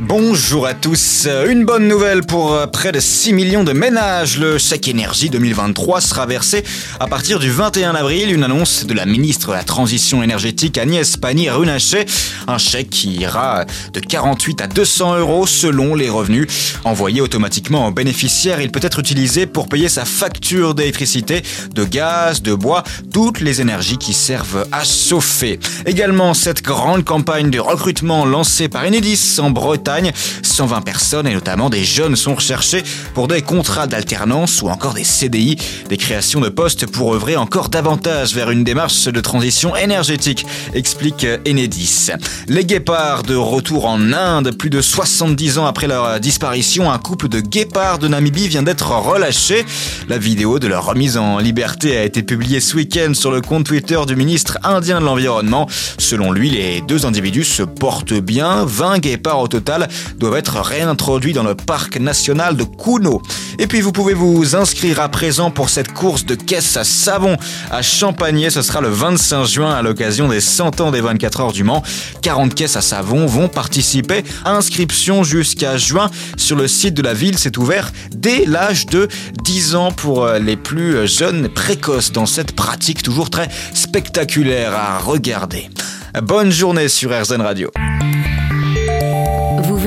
Bonjour à tous. Une bonne nouvelle pour euh, près de 6 millions de ménages. Le chèque énergie 2023 sera versé à partir du 21 avril. Une annonce de la ministre de la Transition énergétique Agnès Pannier-Runacher. Un chèque qui ira de 48 à 200 euros selon les revenus. Envoyé automatiquement aux bénéficiaires, il peut être utilisé pour payer sa facture d'électricité, de gaz, de bois, toutes les énergies qui servent à chauffer. Également, cette grande campagne de recrutement lancée par Enedis en Bretagne 120 personnes et notamment des jeunes sont recherchés pour des contrats d'alternance ou encore des CDI, des créations de postes pour œuvrer encore davantage vers une démarche de transition énergétique, explique Enedis. Les guépards de retour en Inde, plus de 70 ans après leur disparition, un couple de guépards de Namibie vient d'être relâché. La vidéo de leur remise en liberté a été publiée ce week-end sur le compte Twitter du ministre indien de l'Environnement. Selon lui, les deux individus se portent bien, 20 guépards au total doivent être réintroduits dans le parc national de Kuno. Et puis vous pouvez vous inscrire à présent pour cette course de caisse à savon à Champagné. Ce sera le 25 juin à l'occasion des 100 ans des 24 heures du Mans. 40 caisses à savon vont participer. Inscription jusqu'à juin sur le site de la ville. C'est ouvert dès l'âge de 10 ans pour euh, les plus jeunes précoces dans cette pratique toujours très spectaculaire à regarder. Bonne journée sur RZN Radio